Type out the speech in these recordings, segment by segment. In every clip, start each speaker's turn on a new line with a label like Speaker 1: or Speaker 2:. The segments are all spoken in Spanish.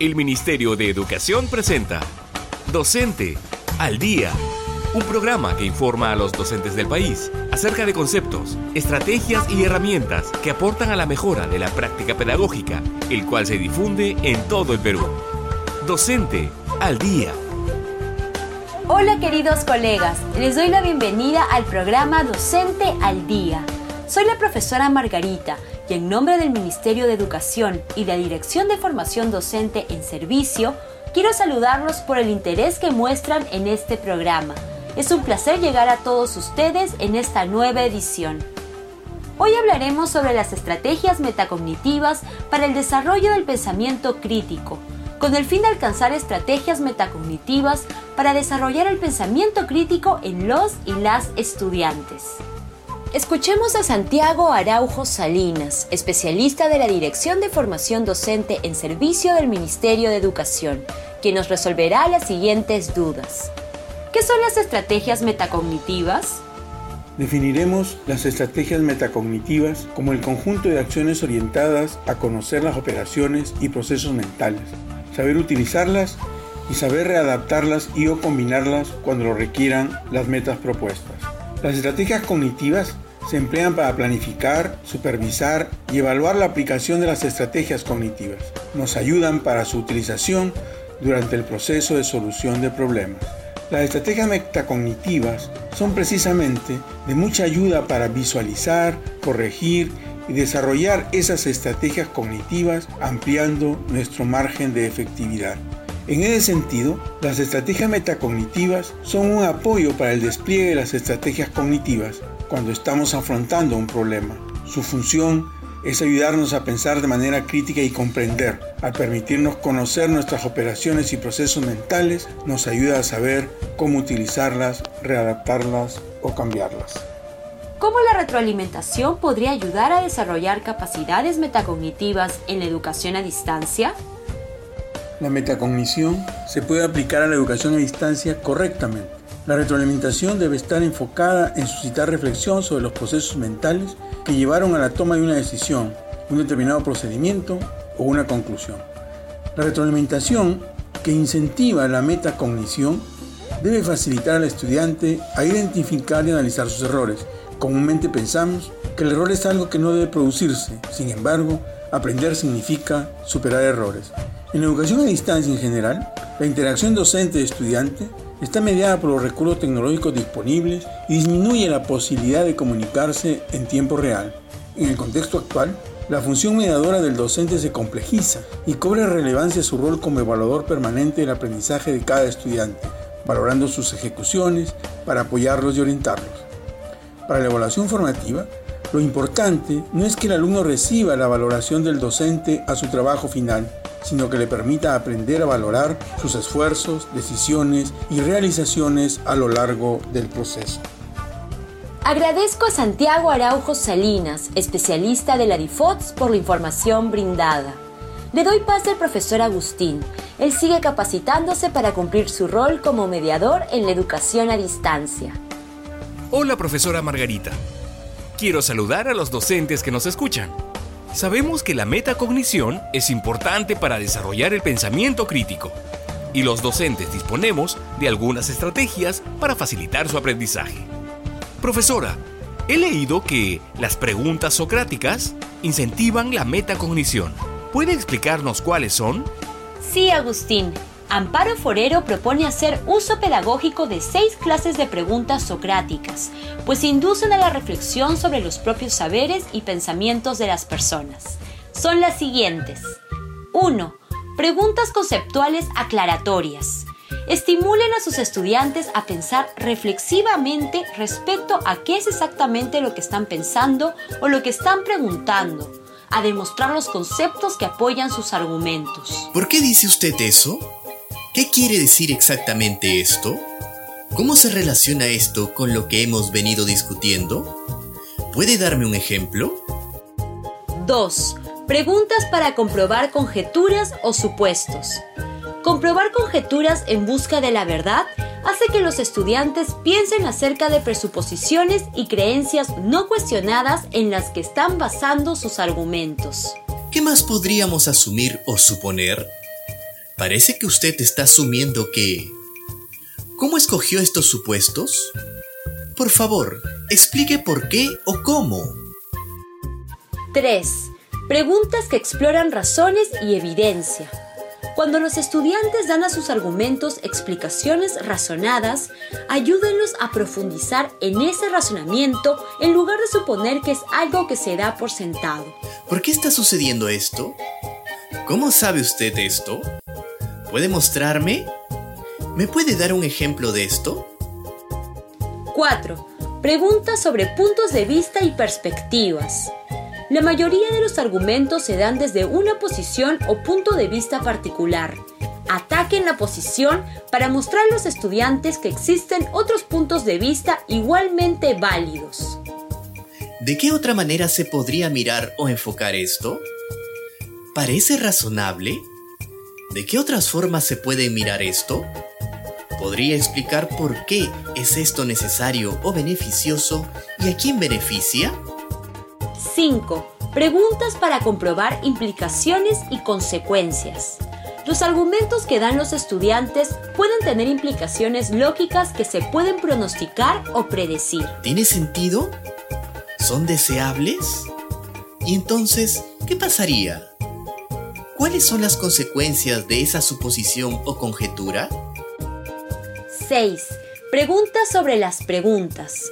Speaker 1: El Ministerio de Educación presenta Docente al Día, un programa que informa a los docentes del país acerca de conceptos, estrategias y herramientas que aportan a la mejora de la práctica pedagógica, el cual se difunde en todo el Perú. Docente al Día.
Speaker 2: Hola queridos colegas, les doy la bienvenida al programa Docente al Día. Soy la profesora Margarita y en nombre del Ministerio de Educación y la Dirección de Formación Docente en Servicio, quiero saludarlos por el interés que muestran en este programa. Es un placer llegar a todos ustedes en esta nueva edición. Hoy hablaremos sobre las estrategias metacognitivas para el desarrollo del pensamiento crítico, con el fin de alcanzar estrategias metacognitivas para desarrollar el pensamiento crítico en los y las estudiantes. Escuchemos a Santiago Araujo Salinas, especialista de la Dirección de Formación Docente en Servicio del Ministerio de Educación, quien nos resolverá las siguientes dudas. ¿Qué son las estrategias metacognitivas?
Speaker 3: Definiremos las estrategias metacognitivas como el conjunto de acciones orientadas a conocer las operaciones y procesos mentales, saber utilizarlas y saber readaptarlas y o combinarlas cuando lo requieran las metas propuestas. Las estrategias cognitivas se emplean para planificar, supervisar y evaluar la aplicación de las estrategias cognitivas. Nos ayudan para su utilización durante el proceso de solución de problemas. Las estrategias metacognitivas son precisamente de mucha ayuda para visualizar, corregir y desarrollar esas estrategias cognitivas ampliando nuestro margen de efectividad. En ese sentido, las estrategias metacognitivas son un apoyo para el despliegue de las estrategias cognitivas cuando estamos afrontando un problema. Su función es ayudarnos a pensar de manera crítica y comprender. Al permitirnos conocer nuestras operaciones y procesos mentales, nos ayuda a saber cómo utilizarlas, readaptarlas o cambiarlas.
Speaker 2: ¿Cómo la retroalimentación podría ayudar a desarrollar capacidades metacognitivas en la educación a distancia?
Speaker 3: La metacognición se puede aplicar a la educación a distancia correctamente. La retroalimentación debe estar enfocada en suscitar reflexión sobre los procesos mentales que llevaron a la toma de una decisión, un determinado procedimiento o una conclusión. La retroalimentación que incentiva la metacognición debe facilitar al estudiante a identificar y analizar sus errores. Comúnmente pensamos que el error es algo que no debe producirse, sin embargo, aprender significa superar errores. En la educación a distancia en general, la interacción docente-estudiante está mediada por los recursos tecnológicos disponibles y disminuye la posibilidad de comunicarse en tiempo real. En el contexto actual, la función mediadora del docente se complejiza y cobra relevancia su rol como evaluador permanente del aprendizaje de cada estudiante, valorando sus ejecuciones para apoyarlos y orientarlos. Para la evaluación formativa, lo importante no es que el alumno reciba la valoración del docente a su trabajo final, sino que le permita aprender a valorar sus esfuerzos, decisiones y realizaciones a lo largo del proceso.
Speaker 2: Agradezco a Santiago Araujo Salinas, especialista de la DIFOTS, por la información brindada. Le doy pase al profesor Agustín. Él sigue capacitándose para cumplir su rol como mediador en la educación a distancia.
Speaker 1: Hola, profesora Margarita. Quiero saludar a los docentes que nos escuchan. Sabemos que la metacognición es importante para desarrollar el pensamiento crítico y los docentes disponemos de algunas estrategias para facilitar su aprendizaje. Profesora, he leído que las preguntas socráticas incentivan la metacognición. ¿Puede explicarnos cuáles son?
Speaker 2: Sí, Agustín. Amparo Forero propone hacer uso pedagógico de seis clases de preguntas socráticas, pues inducen a la reflexión sobre los propios saberes y pensamientos de las personas. Son las siguientes. 1. Preguntas conceptuales aclaratorias. Estimulen a sus estudiantes a pensar reflexivamente respecto a qué es exactamente lo que están pensando o lo que están preguntando, a demostrar los conceptos que apoyan sus argumentos.
Speaker 4: ¿Por qué dice usted eso? ¿Qué quiere decir exactamente esto? ¿Cómo se relaciona esto con lo que hemos venido discutiendo? ¿Puede darme un ejemplo?
Speaker 2: 2. Preguntas para comprobar conjeturas o supuestos. Comprobar conjeturas en busca de la verdad hace que los estudiantes piensen acerca de presuposiciones y creencias no cuestionadas en las que están basando sus argumentos.
Speaker 4: ¿Qué más podríamos asumir o suponer? Parece que usted está asumiendo que... ¿Cómo escogió estos supuestos? Por favor, explique por qué o cómo.
Speaker 2: 3. Preguntas que exploran razones y evidencia. Cuando los estudiantes dan a sus argumentos explicaciones razonadas, ayúdenlos a profundizar en ese razonamiento en lugar de suponer que es algo que se da por sentado.
Speaker 4: ¿Por qué está sucediendo esto? ¿Cómo sabe usted esto? ¿Puede mostrarme? ¿Me puede dar un ejemplo de esto?
Speaker 2: 4. Preguntas sobre puntos de vista y perspectivas. La mayoría de los argumentos se dan desde una posición o punto de vista particular. Ataquen la posición para mostrar a los estudiantes que existen otros puntos de vista igualmente válidos.
Speaker 4: ¿De qué otra manera se podría mirar o enfocar esto? ¿Parece razonable? ¿De qué otras formas se puede mirar esto? ¿Podría explicar por qué es esto necesario o beneficioso y a quién beneficia?
Speaker 2: 5. Preguntas para comprobar implicaciones y consecuencias. Los argumentos que dan los estudiantes pueden tener implicaciones lógicas que se pueden pronosticar o predecir.
Speaker 4: ¿Tiene sentido? ¿Son deseables? ¿Y entonces qué pasaría? ¿Cuáles son las consecuencias de esa suposición o conjetura?
Speaker 2: 6. Preguntas sobre las preguntas.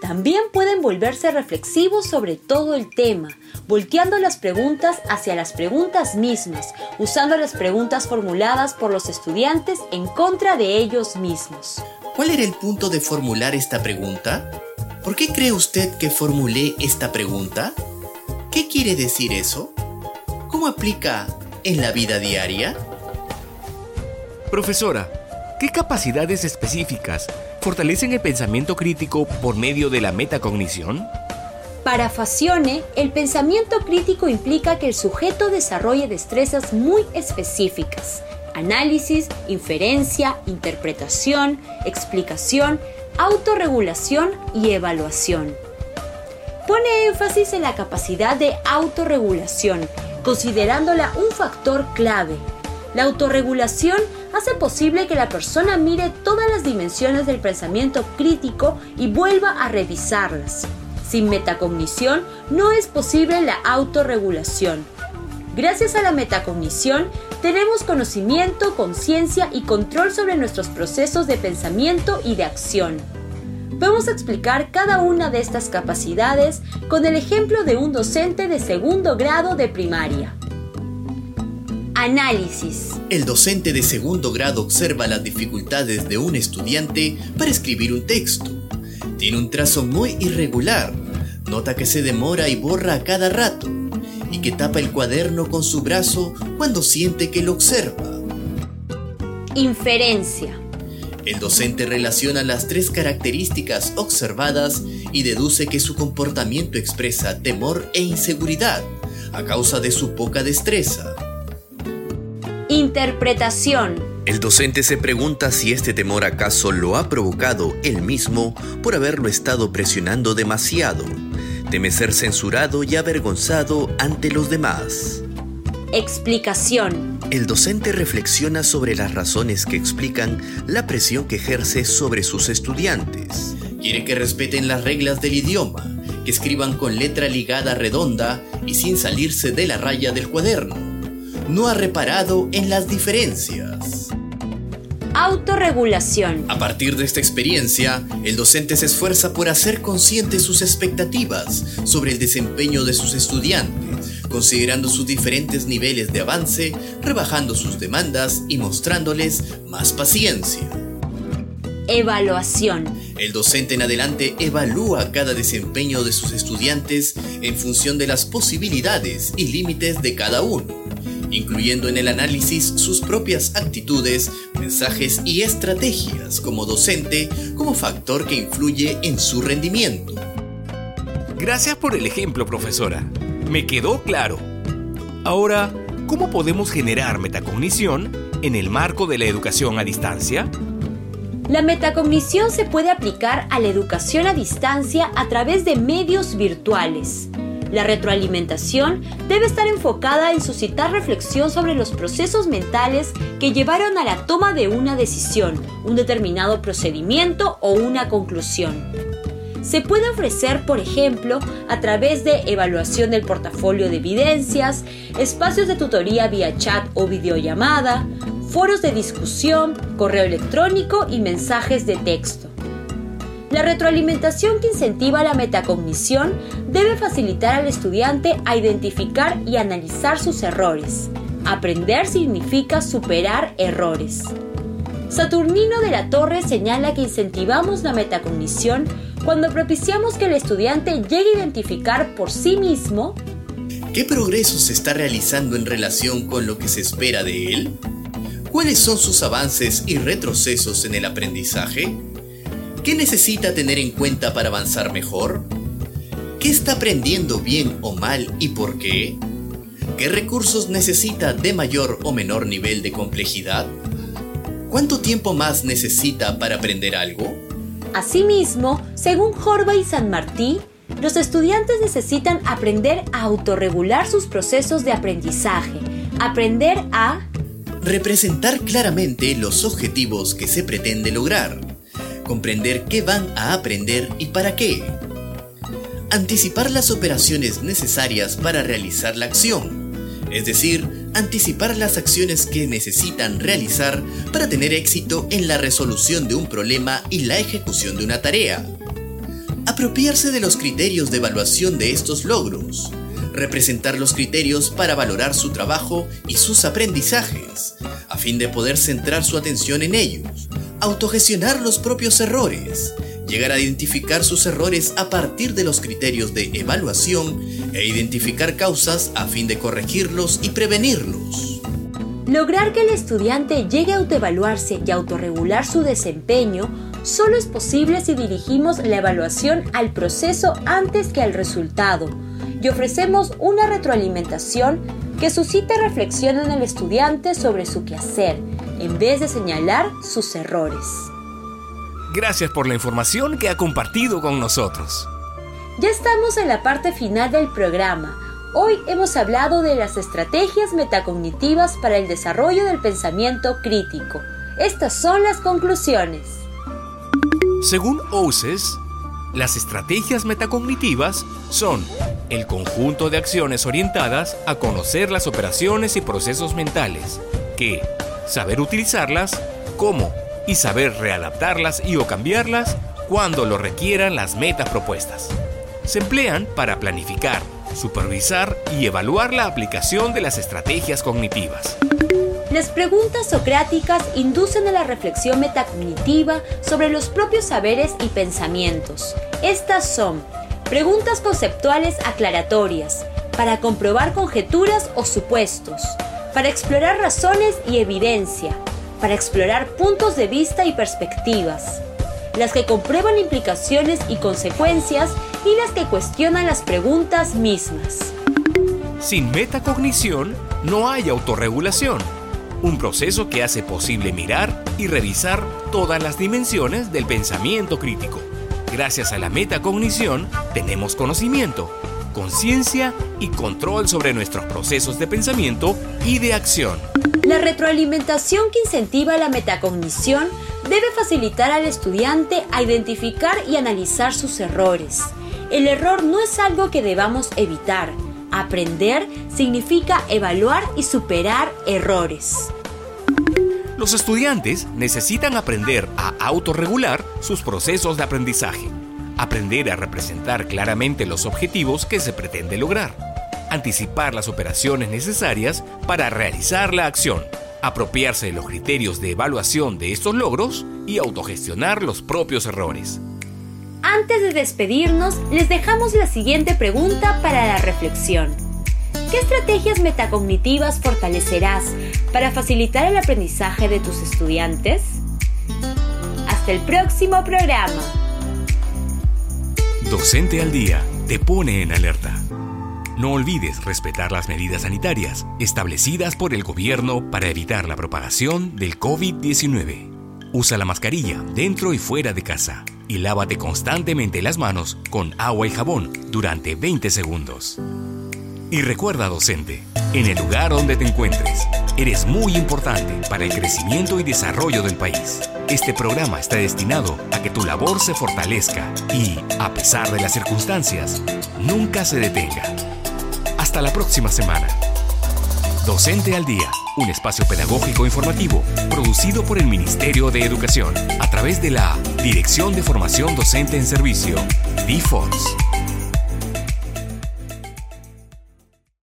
Speaker 2: También pueden volverse reflexivos sobre todo el tema, volteando las preguntas hacia las preguntas mismas, usando las preguntas formuladas por los estudiantes en contra de ellos mismos.
Speaker 4: ¿Cuál era el punto de formular esta pregunta? ¿Por qué cree usted que formulé esta pregunta? ¿Qué quiere decir eso? ¿Cómo aplica en la vida diaria?
Speaker 1: Profesora, ¿qué capacidades específicas fortalecen el pensamiento crítico por medio de la metacognición?
Speaker 2: Para Facione, el pensamiento crítico implica que el sujeto desarrolle destrezas muy específicas. Análisis, inferencia, interpretación, explicación, autorregulación y evaluación. Pone énfasis en la capacidad de autorregulación, considerándola un factor clave. La autorregulación hace posible que la persona mire todas las dimensiones del pensamiento crítico y vuelva a revisarlas. Sin metacognición no es posible la autorregulación. Gracias a la metacognición tenemos conocimiento, conciencia y control sobre nuestros procesos de pensamiento y de acción. Podemos explicar cada una de estas capacidades con el ejemplo de un docente de segundo grado de primaria. Análisis.
Speaker 4: El docente de segundo grado observa las dificultades de un estudiante para escribir un texto. Tiene un trazo muy irregular. Nota que se demora y borra a cada rato. Y que tapa el cuaderno con su brazo cuando siente que lo observa.
Speaker 2: Inferencia.
Speaker 4: El docente relaciona las tres características observadas y deduce que su comportamiento expresa temor e inseguridad a causa de su poca destreza.
Speaker 2: Interpretación.
Speaker 5: El docente se pregunta si este temor acaso lo ha provocado él mismo por haberlo estado presionando demasiado. Teme ser censurado y avergonzado ante los demás.
Speaker 2: Explicación.
Speaker 5: El docente reflexiona sobre las razones que explican la presión que ejerce sobre sus estudiantes.
Speaker 4: Quiere que respeten las reglas del idioma, que escriban con letra ligada redonda y sin salirse de la raya del cuaderno no ha reparado en las diferencias.
Speaker 2: Autorregulación.
Speaker 4: A partir de esta experiencia, el docente se esfuerza por hacer conscientes sus expectativas sobre el desempeño de sus estudiantes, considerando sus diferentes niveles de avance, rebajando sus demandas y mostrándoles más paciencia.
Speaker 2: Evaluación.
Speaker 4: El docente en adelante evalúa cada desempeño de sus estudiantes en función de las posibilidades y límites de cada uno incluyendo en el análisis sus propias actitudes, mensajes y estrategias como docente como factor que influye en su rendimiento.
Speaker 1: Gracias por el ejemplo, profesora. Me quedó claro. Ahora, ¿cómo podemos generar metacognición en el marco de la educación a distancia?
Speaker 2: La metacognición se puede aplicar a la educación a distancia a través de medios virtuales. La retroalimentación debe estar enfocada en suscitar reflexión sobre los procesos mentales que llevaron a la toma de una decisión, un determinado procedimiento o una conclusión. Se puede ofrecer, por ejemplo, a través de evaluación del portafolio de evidencias, espacios de tutoría vía chat o videollamada, foros de discusión, correo electrónico y mensajes de texto. La retroalimentación que incentiva la metacognición debe facilitar al estudiante a identificar y analizar sus errores. Aprender significa superar errores. Saturnino de la Torre señala que incentivamos la metacognición cuando propiciamos que el estudiante llegue a identificar por sí mismo
Speaker 4: ¿Qué progreso se está realizando en relación con lo que se espera de él? ¿Cuáles son sus avances y retrocesos en el aprendizaje? ¿Qué necesita tener en cuenta para avanzar mejor? ¿Qué está aprendiendo bien o mal y por qué? ¿Qué recursos necesita de mayor o menor nivel de complejidad? ¿Cuánto tiempo más necesita para aprender algo?
Speaker 2: Asimismo, según Jorba y San Martí, los estudiantes necesitan aprender a autorregular sus procesos de aprendizaje, aprender a
Speaker 4: representar claramente los objetivos que se pretende lograr, comprender qué van a aprender y para qué. Anticipar las operaciones necesarias para realizar la acción, es decir, anticipar las acciones que necesitan realizar para tener éxito en la resolución de un problema y la ejecución de una tarea. Apropiarse de los criterios de evaluación de estos logros, representar los criterios para valorar su trabajo y sus aprendizajes, a fin de poder centrar su atención en ellos, autogestionar los propios errores, llegar a identificar sus errores a partir de los criterios de evaluación e identificar causas a fin de corregirlos y prevenirlos.
Speaker 2: Lograr que el estudiante llegue a autoevaluarse y autorregular su desempeño solo es posible si dirigimos la evaluación al proceso antes que al resultado y ofrecemos una retroalimentación que suscite reflexión en el estudiante sobre su quehacer, en vez de señalar sus errores.
Speaker 1: Gracias por la información que ha compartido con nosotros.
Speaker 2: Ya estamos en la parte final del programa. Hoy hemos hablado de las estrategias metacognitivas para el desarrollo del pensamiento crítico. Estas son las conclusiones.
Speaker 1: Según OUSES, las estrategias metacognitivas son el conjunto de acciones orientadas a conocer las operaciones y procesos mentales, que, saber utilizarlas, cómo y saber readaptarlas y o cambiarlas cuando lo requieran las metas propuestas. Se emplean para planificar, supervisar y evaluar la aplicación de las estrategias cognitivas.
Speaker 2: Las preguntas socráticas inducen a la reflexión metacognitiva sobre los propios saberes y pensamientos. Estas son Preguntas conceptuales aclaratorias, para comprobar conjeturas o supuestos, para explorar razones y evidencia, para explorar puntos de vista y perspectivas, las que comprueban implicaciones y consecuencias y las que cuestionan las preguntas mismas.
Speaker 1: Sin metacognición no hay autorregulación, un proceso que hace posible mirar y revisar todas las dimensiones del pensamiento crítico. Gracias a la metacognición tenemos conocimiento, conciencia y control sobre nuestros procesos de pensamiento y de acción.
Speaker 2: La retroalimentación que incentiva la metacognición debe facilitar al estudiante a identificar y analizar sus errores. El error no es algo que debamos evitar. Aprender significa evaluar y superar errores.
Speaker 1: Los estudiantes necesitan aprender a autorregular sus procesos de aprendizaje, aprender a representar claramente los objetivos que se pretende lograr, anticipar las operaciones necesarias para realizar la acción, apropiarse de los criterios de evaluación de estos logros y autogestionar los propios errores.
Speaker 2: Antes de despedirnos, les dejamos la siguiente pregunta para la reflexión. ¿Qué estrategias metacognitivas fortalecerás para facilitar el aprendizaje de tus estudiantes? Hasta el próximo programa.
Speaker 1: Docente al Día te pone en alerta. No olvides respetar las medidas sanitarias establecidas por el gobierno para evitar la propagación del COVID-19. Usa la mascarilla dentro y fuera de casa. y lávate constantemente las manos con agua y jabón durante 20 segundos. Y recuerda, docente, en el lugar donde te encuentres, eres muy importante para el crecimiento y desarrollo del país. Este programa está destinado a que tu labor se fortalezca y, a pesar de las circunstancias, nunca se detenga. Hasta la próxima semana. Docente al Día, un espacio pedagógico informativo producido por el Ministerio de Educación a través de la Dirección de Formación Docente en Servicio, DFOS.